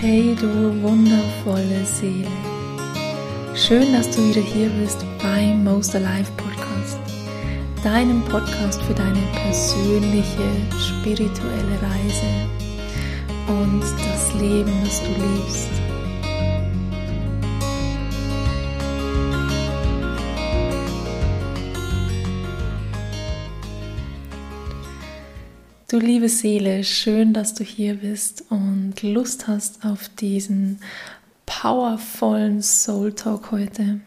Hey du wundervolle Seele. Schön, dass du wieder hier bist beim Most Alive Podcast. Deinem Podcast für deine persönliche, spirituelle Reise und das Leben, das du liebst. Du liebe Seele, schön, dass du hier bist und Lust hast auf diesen powervollen Soul Talk heute.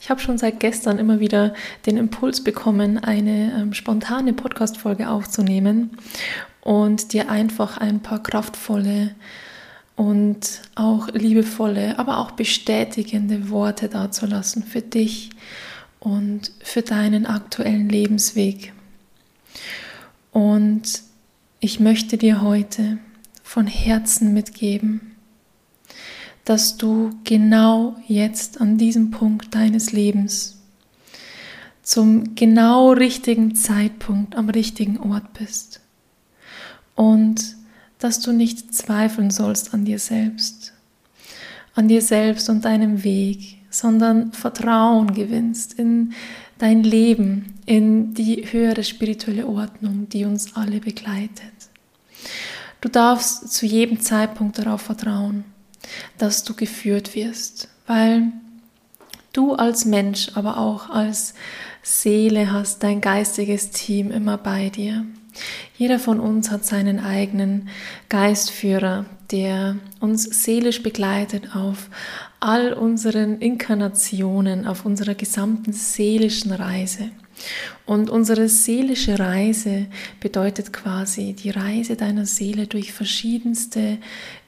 Ich habe schon seit gestern immer wieder den Impuls bekommen, eine ähm, spontane Podcast-Folge aufzunehmen und dir einfach ein paar kraftvolle und auch liebevolle, aber auch bestätigende Worte dazulassen für dich und für deinen aktuellen Lebensweg. Und ich möchte dir heute von Herzen mitgeben, dass du genau jetzt an diesem Punkt deines Lebens zum genau richtigen Zeitpunkt am richtigen Ort bist und dass du nicht zweifeln sollst an dir selbst, an dir selbst und deinem Weg, sondern Vertrauen gewinnst in dein Leben, in die höhere spirituelle Ordnung, die uns alle begleitet. Du darfst zu jedem Zeitpunkt darauf vertrauen, dass du geführt wirst, weil du als Mensch, aber auch als Seele hast dein geistiges Team immer bei dir. Jeder von uns hat seinen eigenen Geistführer, der uns seelisch begleitet auf all unseren Inkarnationen, auf unserer gesamten seelischen Reise. Und unsere seelische Reise bedeutet quasi die Reise deiner Seele durch verschiedenste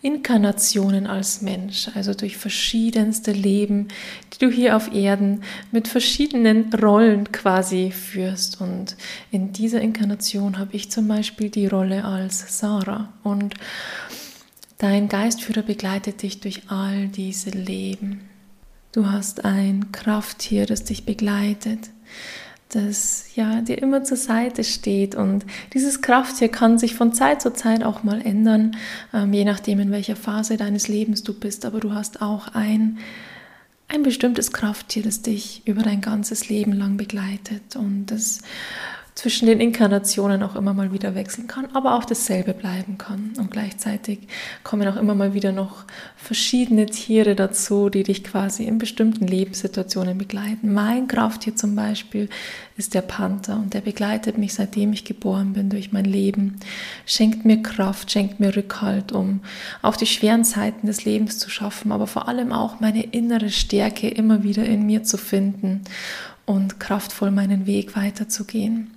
Inkarnationen als Mensch, also durch verschiedenste Leben, die du hier auf Erden mit verschiedenen Rollen quasi führst. Und in dieser Inkarnation habe ich zum Beispiel die Rolle als Sarah. Und dein Geistführer begleitet dich durch all diese Leben. Du hast ein Krafttier, das dich begleitet das ja dir immer zur Seite steht. Und dieses Krafttier kann sich von Zeit zu Zeit auch mal ändern, ähm, je nachdem, in welcher Phase deines Lebens du bist. Aber du hast auch ein, ein bestimmtes Krafttier, das dich über dein ganzes Leben lang begleitet. Und das zwischen den Inkarnationen auch immer mal wieder wechseln kann, aber auch dasselbe bleiben kann. Und gleichzeitig kommen auch immer mal wieder noch verschiedene Tiere dazu, die dich quasi in bestimmten Lebenssituationen begleiten. Mein Krafttier zum Beispiel ist der Panther und der begleitet mich seitdem ich geboren bin durch mein Leben, schenkt mir Kraft, schenkt mir Rückhalt, um auch die schweren Zeiten des Lebens zu schaffen, aber vor allem auch meine innere Stärke immer wieder in mir zu finden und kraftvoll meinen Weg weiterzugehen.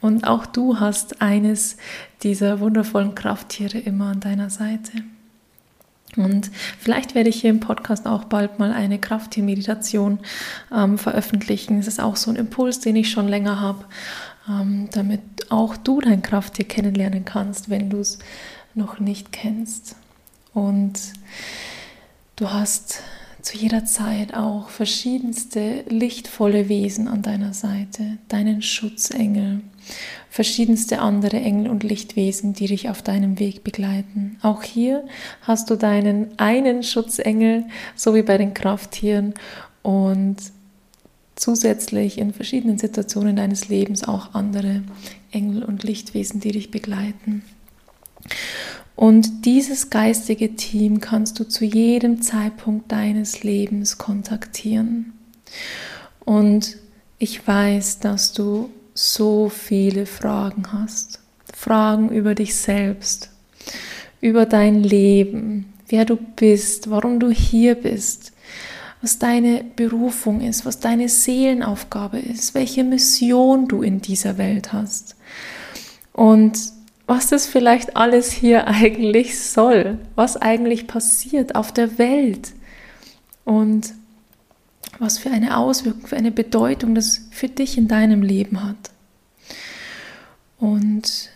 Und auch du hast eines dieser wundervollen Krafttiere immer an deiner Seite. Und vielleicht werde ich hier im Podcast auch bald mal eine Krafttiermeditation ähm, veröffentlichen. Es ist auch so ein Impuls, den ich schon länger habe, ähm, damit auch du dein Krafttier kennenlernen kannst, wenn du es noch nicht kennst. Und du hast zu jeder Zeit auch verschiedenste lichtvolle Wesen an deiner Seite, deinen Schutzengel, verschiedenste andere Engel und Lichtwesen, die dich auf deinem Weg begleiten. Auch hier hast du deinen einen Schutzengel, so wie bei den Krafttieren und zusätzlich in verschiedenen Situationen deines Lebens auch andere Engel und Lichtwesen, die dich begleiten. Und dieses geistige Team kannst du zu jedem Zeitpunkt deines Lebens kontaktieren. Und ich weiß, dass du so viele Fragen hast. Fragen über dich selbst, über dein Leben, wer du bist, warum du hier bist, was deine Berufung ist, was deine Seelenaufgabe ist, welche Mission du in dieser Welt hast. Und was das vielleicht alles hier eigentlich soll, was eigentlich passiert auf der Welt und was für eine Auswirkung, für eine Bedeutung das für dich in deinem Leben hat. Und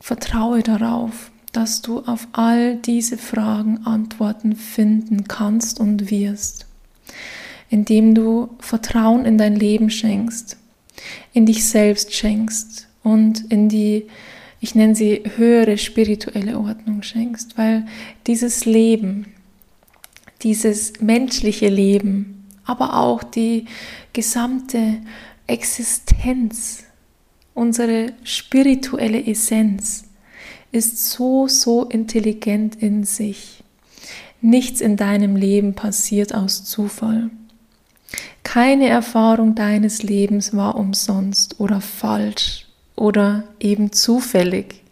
vertraue darauf, dass du auf all diese Fragen Antworten finden kannst und wirst, indem du Vertrauen in dein Leben schenkst, in dich selbst schenkst und in die ich nenne sie höhere spirituelle Ordnung schenkst, weil dieses Leben, dieses menschliche Leben, aber auch die gesamte Existenz, unsere spirituelle Essenz ist so, so intelligent in sich. Nichts in deinem Leben passiert aus Zufall. Keine Erfahrung deines Lebens war umsonst oder falsch oder eben zufällig.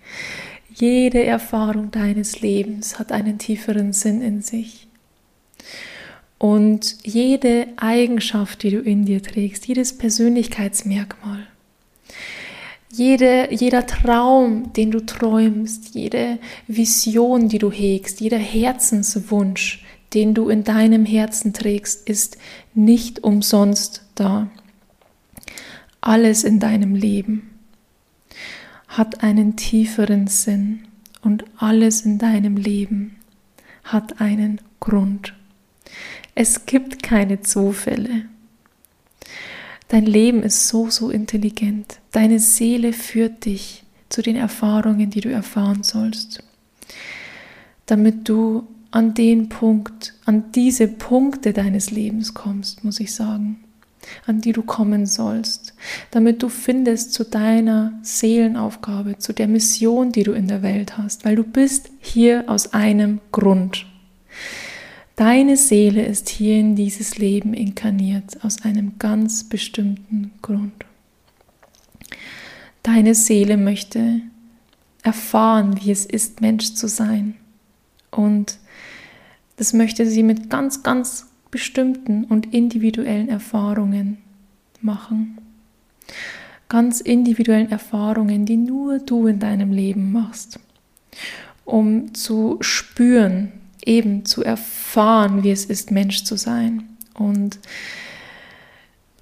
Jede Erfahrung deines Lebens hat einen tieferen Sinn in sich. Und jede Eigenschaft, die du in dir trägst, jedes Persönlichkeitsmerkmal, jede, jeder Traum, den du träumst, jede Vision, die du hegst, jeder Herzenswunsch, den du in deinem Herzen trägst, ist nicht umsonst da. Alles in deinem Leben hat einen tieferen Sinn und alles in deinem Leben hat einen Grund. Es gibt keine Zufälle. Dein Leben ist so, so intelligent. Deine Seele führt dich zu den Erfahrungen, die du erfahren sollst, damit du an den Punkt, an diese Punkte deines Lebens kommst, muss ich sagen, an die du kommen sollst, damit du findest zu deiner Seelenaufgabe, zu der Mission, die du in der Welt hast, weil du bist hier aus einem Grund. Deine Seele ist hier in dieses Leben inkarniert aus einem ganz bestimmten Grund. Deine Seele möchte erfahren, wie es ist, Mensch zu sein. Und das möchte sie mit ganz, ganz bestimmten und individuellen Erfahrungen machen. Ganz individuellen Erfahrungen, die nur du in deinem Leben machst, um zu spüren, eben zu erfahren, wie es ist, Mensch zu sein. Und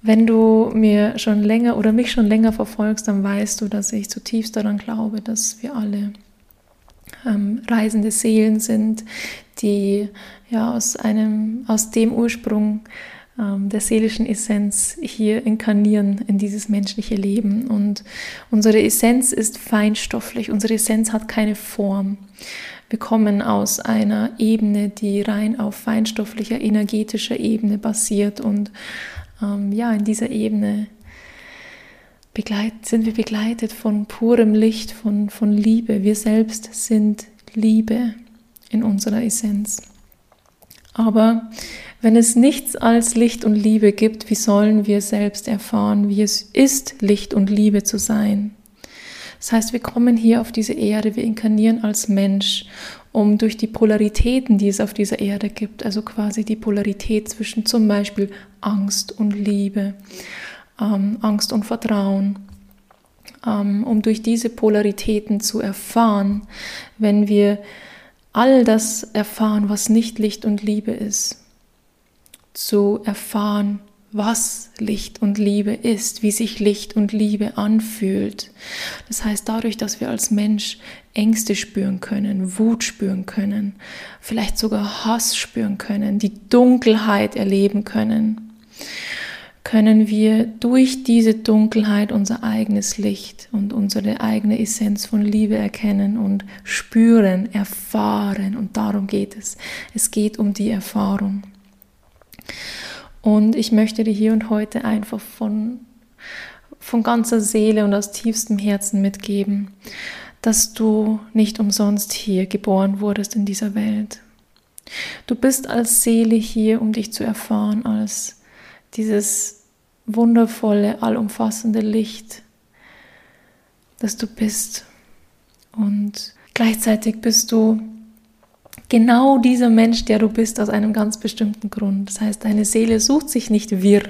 wenn du mir schon länger oder mich schon länger verfolgst, dann weißt du, dass ich zutiefst daran glaube, dass wir alle ähm, reisende Seelen sind, die ja aus einem, aus dem Ursprung ähm, der seelischen Essenz hier inkarnieren in dieses menschliche Leben. Und unsere Essenz ist feinstofflich, unsere Essenz hat keine Form. Wir kommen aus einer Ebene, die rein auf feinstofflicher, energetischer Ebene basiert. Und ähm, ja, in dieser Ebene begleit, sind wir begleitet von purem Licht, von, von Liebe. Wir selbst sind Liebe in unserer Essenz. Aber wenn es nichts als Licht und Liebe gibt, wie sollen wir selbst erfahren, wie es ist, Licht und Liebe zu sein? Das heißt, wir kommen hier auf diese Erde, wir inkarnieren als Mensch, um durch die Polaritäten, die es auf dieser Erde gibt, also quasi die Polarität zwischen zum Beispiel Angst und Liebe, ähm, Angst und Vertrauen, ähm, um durch diese Polaritäten zu erfahren, wenn wir all das erfahren, was nicht Licht und Liebe ist, zu erfahren, was Licht und Liebe ist, wie sich Licht und Liebe anfühlt. Das heißt, dadurch, dass wir als Mensch Ängste spüren können, Wut spüren können, vielleicht sogar Hass spüren können, die Dunkelheit erleben können, können wir durch diese Dunkelheit unser eigenes Licht und unsere eigene Essenz von Liebe erkennen und spüren, erfahren. Und darum geht es. Es geht um die Erfahrung. Und ich möchte dir hier und heute einfach von, von ganzer Seele und aus tiefstem Herzen mitgeben, dass du nicht umsonst hier geboren wurdest in dieser Welt. Du bist als Seele hier, um dich zu erfahren, als dieses wundervolle, allumfassende Licht, das du bist. Und gleichzeitig bist du genau dieser Mensch, der du bist, aus einem ganz bestimmten Grund. Das heißt, deine Seele sucht sich nicht wirr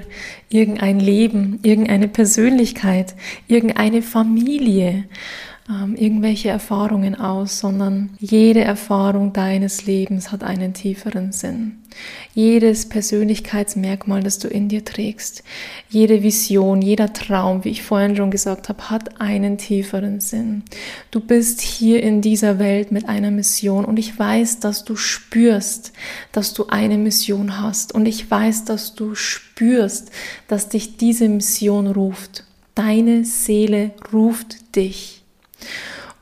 irgendein Leben, irgendeine Persönlichkeit, irgendeine Familie, ähm, irgendwelche Erfahrungen aus, sondern jede Erfahrung deines Lebens hat einen tieferen Sinn. Jedes Persönlichkeitsmerkmal, das du in dir trägst, jede Vision, jeder Traum, wie ich vorhin schon gesagt habe, hat einen tieferen Sinn. Du bist hier in dieser Welt mit einer Mission und ich weiß, dass du spürst, dass du eine Mission hast und ich weiß, dass du spürst, dass dich diese Mission ruft. Deine Seele ruft dich.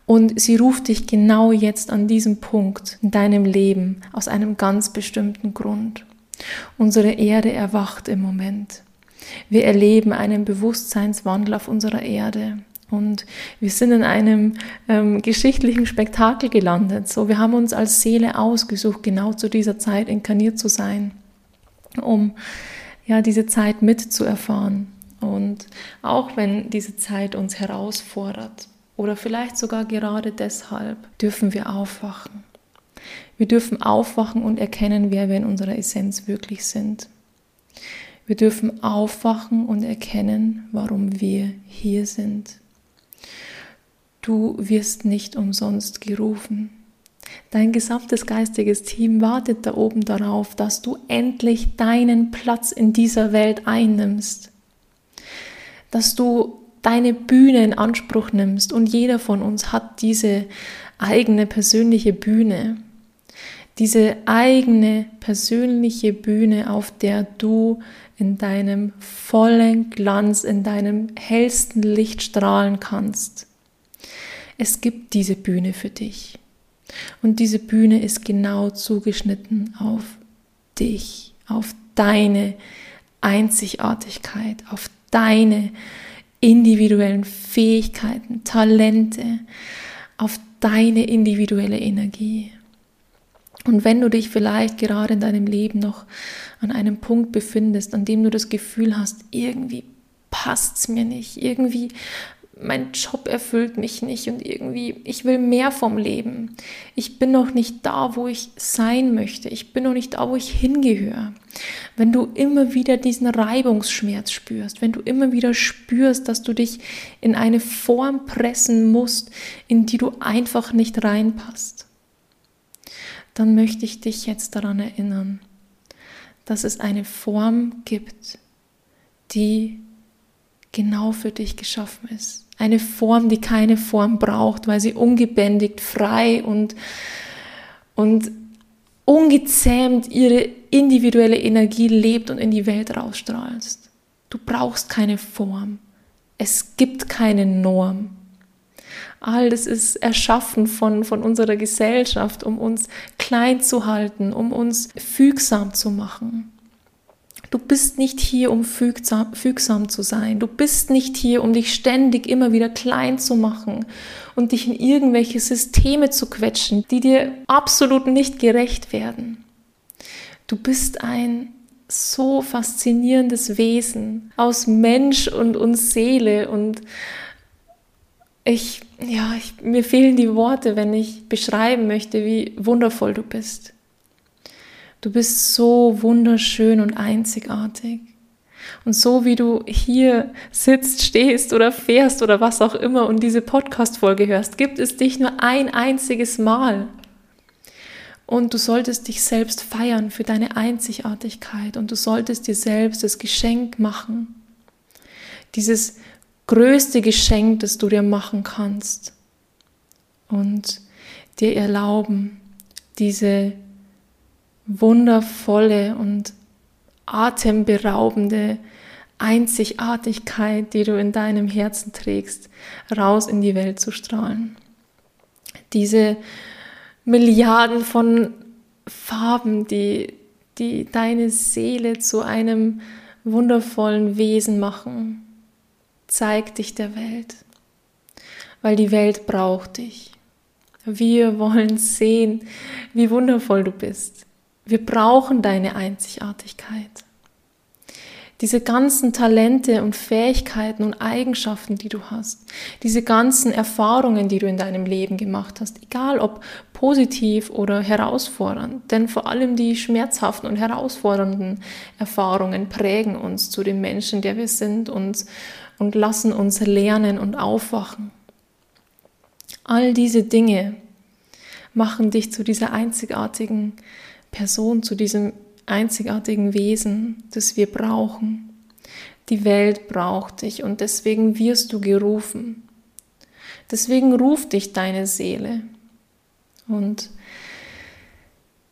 Und sie ruft dich genau jetzt an diesem Punkt in deinem Leben aus einem ganz bestimmten Grund. Unsere Erde erwacht im Moment. Wir erleben einen Bewusstseinswandel auf unserer Erde. Und wir sind in einem ähm, geschichtlichen Spektakel gelandet. So, wir haben uns als Seele ausgesucht, genau zu dieser Zeit inkarniert zu sein, um ja diese Zeit mitzuerfahren. Und auch wenn diese Zeit uns herausfordert oder vielleicht sogar gerade deshalb, dürfen wir aufwachen. Wir dürfen aufwachen und erkennen, wer wir in unserer Essenz wirklich sind. Wir dürfen aufwachen und erkennen, warum wir hier sind. Du wirst nicht umsonst gerufen. Dein gesamtes geistiges Team wartet da oben darauf, dass du endlich deinen Platz in dieser Welt einnimmst. Dass du deine Bühne in Anspruch nimmst und jeder von uns hat diese eigene persönliche Bühne. Diese eigene persönliche Bühne, auf der du in deinem vollen Glanz, in deinem hellsten Licht strahlen kannst. Es gibt diese Bühne für dich. Und diese Bühne ist genau zugeschnitten auf dich, auf deine Einzigartigkeit, auf deine individuellen Fähigkeiten, Talente, auf deine individuelle Energie. Und wenn du dich vielleicht gerade in deinem Leben noch an einem Punkt befindest, an dem du das Gefühl hast, irgendwie passt es mir nicht, irgendwie mein Job erfüllt mich nicht und irgendwie, ich will mehr vom Leben. Ich bin noch nicht da, wo ich sein möchte. Ich bin noch nicht da, wo ich hingehöre. Wenn du immer wieder diesen Reibungsschmerz spürst, wenn du immer wieder spürst, dass du dich in eine Form pressen musst, in die du einfach nicht reinpasst, dann möchte ich dich jetzt daran erinnern, dass es eine Form gibt, die genau für dich geschaffen ist eine Form, die keine Form braucht, weil sie ungebändigt, frei und, und ungezähmt ihre individuelle Energie lebt und in die Welt rausstrahlst. Du brauchst keine Form. Es gibt keine Norm. All das ist erschaffen von, von unserer Gesellschaft, um uns klein zu halten, um uns fügsam zu machen. Du bist nicht hier, um fügsam, zu sein. Du bist nicht hier, um dich ständig immer wieder klein zu machen und dich in irgendwelche Systeme zu quetschen, die dir absolut nicht gerecht werden. Du bist ein so faszinierendes Wesen aus Mensch und, und Seele und ich, ja, ich, mir fehlen die Worte, wenn ich beschreiben möchte, wie wundervoll du bist. Du bist so wunderschön und einzigartig. Und so wie du hier sitzt, stehst oder fährst oder was auch immer und diese Podcast-Folge hörst, gibt es dich nur ein einziges Mal. Und du solltest dich selbst feiern für deine Einzigartigkeit und du solltest dir selbst das Geschenk machen. Dieses größte Geschenk, das du dir machen kannst. Und dir erlauben, diese wundervolle und atemberaubende Einzigartigkeit, die du in deinem Herzen trägst, raus in die Welt zu strahlen. Diese Milliarden von Farben, die, die deine Seele zu einem wundervollen Wesen machen, zeig dich der Welt, weil die Welt braucht dich. Wir wollen sehen, wie wundervoll du bist. Wir brauchen deine Einzigartigkeit. Diese ganzen Talente und Fähigkeiten und Eigenschaften, die du hast, diese ganzen Erfahrungen, die du in deinem Leben gemacht hast, egal ob positiv oder herausfordernd, denn vor allem die schmerzhaften und herausfordernden Erfahrungen prägen uns zu dem Menschen, der wir sind und, und lassen uns lernen und aufwachen. All diese Dinge machen dich zu dieser einzigartigen Person, zu diesem einzigartigen Wesen, das wir brauchen. Die Welt braucht dich und deswegen wirst du gerufen. Deswegen ruft dich deine Seele. Und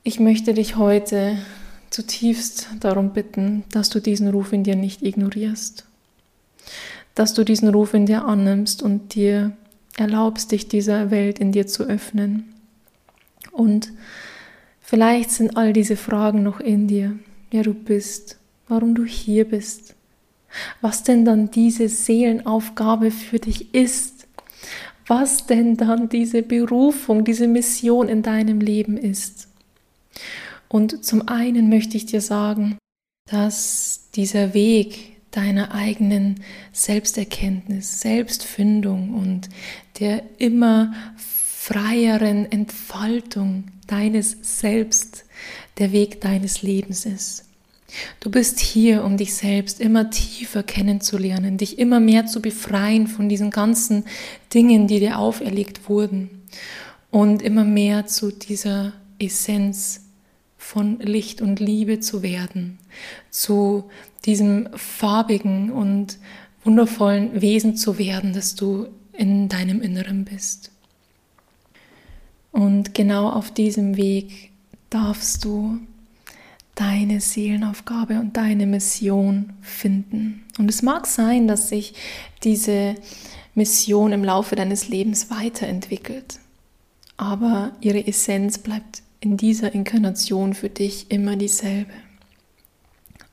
ich möchte dich heute zutiefst darum bitten, dass du diesen Ruf in dir nicht ignorierst. Dass du diesen Ruf in dir annimmst und dir erlaubst dich dieser Welt in dir zu öffnen. Und vielleicht sind all diese Fragen noch in dir, wer du bist, warum du hier bist, was denn dann diese Seelenaufgabe für dich ist, was denn dann diese Berufung, diese Mission in deinem Leben ist. Und zum einen möchte ich dir sagen, dass dieser Weg deiner eigenen Selbsterkenntnis, Selbstfindung und der immer freieren Entfaltung deines Selbst der Weg deines Lebens ist. Du bist hier, um dich selbst immer tiefer kennenzulernen, dich immer mehr zu befreien von diesen ganzen Dingen, die dir auferlegt wurden und immer mehr zu dieser Essenz von Licht und Liebe zu werden, zu diesem farbigen und wundervollen Wesen zu werden, das du in deinem Inneren bist. Und genau auf diesem Weg darfst du deine Seelenaufgabe und deine Mission finden. Und es mag sein, dass sich diese Mission im Laufe deines Lebens weiterentwickelt, aber ihre Essenz bleibt in dieser Inkarnation für dich immer dieselbe.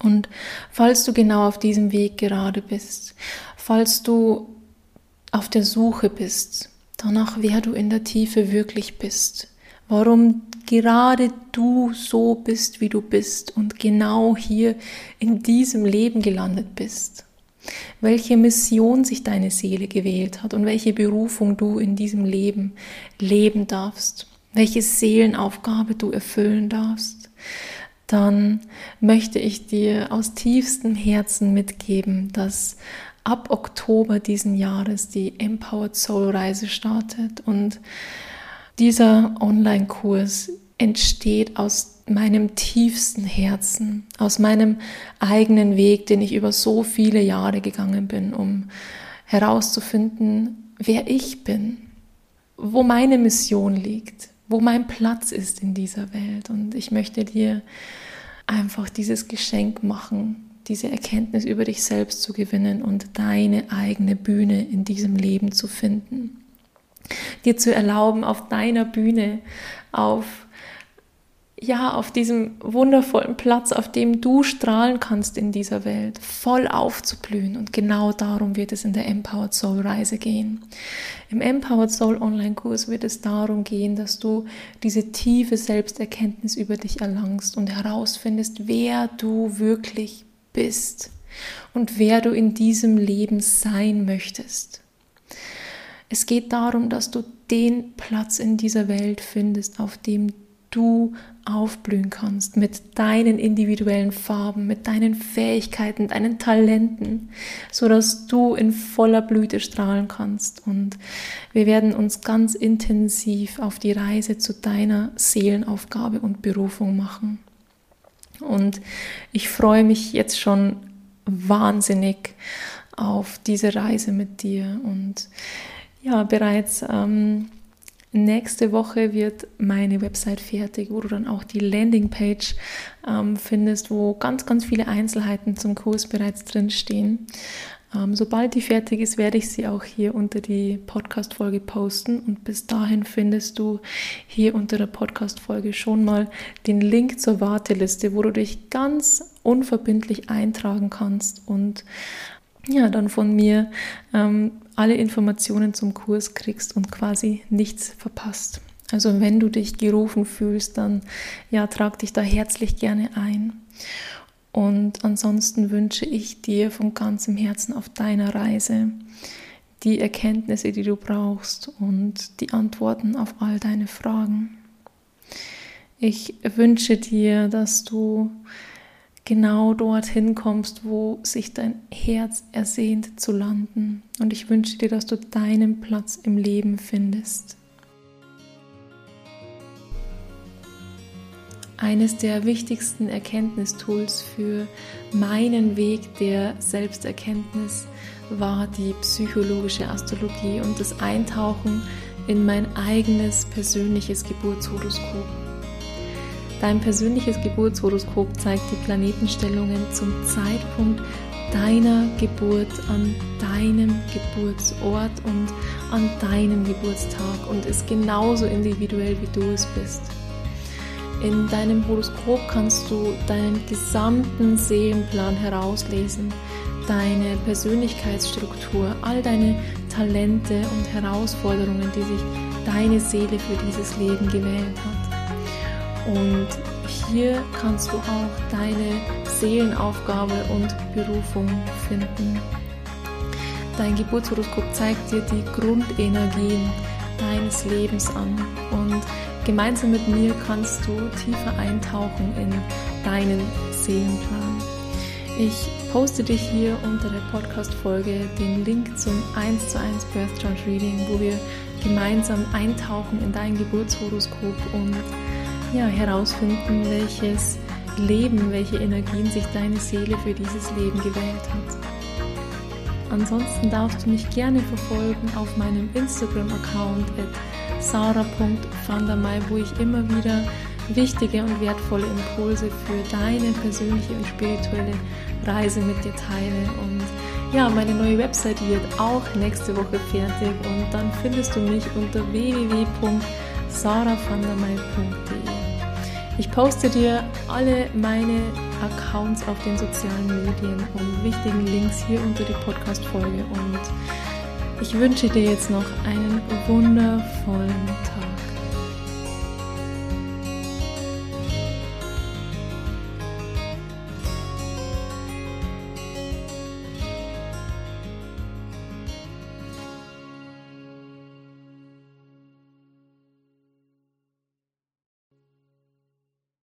Und falls du genau auf diesem Weg gerade bist, falls du auf der Suche bist, danach, wer du in der Tiefe wirklich bist, warum gerade du so bist, wie du bist und genau hier in diesem Leben gelandet bist. Welche Mission sich deine Seele gewählt hat und welche Berufung du in diesem Leben leben darfst, welche Seelenaufgabe du erfüllen darfst, dann möchte ich dir aus tiefstem Herzen mitgeben, dass ab Oktober diesen Jahres die Empowered Soul Reise startet und dieser Online-Kurs entsteht aus meinem tiefsten Herzen, aus meinem eigenen Weg, den ich über so viele Jahre gegangen bin, um herauszufinden, wer ich bin, wo meine Mission liegt, wo mein Platz ist in dieser Welt. Und ich möchte dir einfach dieses Geschenk machen, diese Erkenntnis über dich selbst zu gewinnen und deine eigene Bühne in diesem Leben zu finden dir zu erlauben, auf deiner Bühne, auf ja, auf diesem wundervollen Platz, auf dem du strahlen kannst in dieser Welt, voll aufzublühen. Und genau darum wird es in der Empowered Soul Reise gehen. Im Empowered Soul Online Kurs wird es darum gehen, dass du diese tiefe Selbsterkenntnis über dich erlangst und herausfindest, wer du wirklich bist und wer du in diesem Leben sein möchtest. Es geht darum, dass du den Platz in dieser Welt findest, auf dem du aufblühen kannst mit deinen individuellen Farben, mit deinen Fähigkeiten, deinen Talenten, so dass du in voller Blüte strahlen kannst. Und wir werden uns ganz intensiv auf die Reise zu deiner Seelenaufgabe und Berufung machen. Und ich freue mich jetzt schon wahnsinnig auf diese Reise mit dir und ja, bereits ähm, nächste Woche wird meine Website fertig, wo du dann auch die Landingpage ähm, findest, wo ganz, ganz viele Einzelheiten zum Kurs bereits drinstehen. Ähm, sobald die fertig ist, werde ich sie auch hier unter die Podcast-Folge posten. Und bis dahin findest du hier unter der Podcast-Folge schon mal den Link zur Warteliste, wo du dich ganz unverbindlich eintragen kannst und ja, dann von mir ähm, alle Informationen zum Kurs kriegst und quasi nichts verpasst. Also wenn du dich gerufen fühlst, dann ja, trag dich da herzlich gerne ein. Und ansonsten wünsche ich dir von ganzem Herzen auf deiner Reise die Erkenntnisse, die du brauchst und die Antworten auf all deine Fragen. Ich wünsche dir, dass du genau dorthin kommst, wo sich dein Herz ersehnt zu landen. Und ich wünsche dir, dass du deinen Platz im Leben findest. Eines der wichtigsten Erkenntnistools für meinen Weg der Selbsterkenntnis war die psychologische Astrologie und das Eintauchen in mein eigenes persönliches Geburtshoroskop. Dein persönliches Geburtshoroskop zeigt die Planetenstellungen zum Zeitpunkt deiner Geburt, an deinem Geburtsort und an deinem Geburtstag und ist genauso individuell, wie du es bist. In deinem Horoskop kannst du deinen gesamten Seelenplan herauslesen, deine Persönlichkeitsstruktur, all deine Talente und Herausforderungen, die sich deine Seele für dieses Leben gewählt hat. Und hier kannst du auch deine Seelenaufgabe und Berufung finden. Dein Geburtshoroskop zeigt dir die Grundenergien deines Lebens an und gemeinsam mit mir kannst du tiefer eintauchen in deinen Seelenplan. Ich poste dich hier unter der Podcast-Folge den Link zum 1 zu 1 Birth Chart Reading, wo wir gemeinsam eintauchen in dein Geburtshoroskop und ja, herausfinden, welches Leben, welche Energien sich deine Seele für dieses Leben gewählt hat. Ansonsten darfst du mich gerne verfolgen auf meinem Instagram-Account at sarah.vandermei, wo ich immer wieder wichtige und wertvolle Impulse für deine persönliche und spirituelle Reise mit dir teile. Und ja, meine neue Website wird auch nächste Woche fertig und dann findest du mich unter www.sarahvandermei.de. Ich poste dir alle meine Accounts auf den sozialen Medien und wichtigen Links hier unter die Podcast-Folge. Und ich wünsche dir jetzt noch einen wundervollen Tag.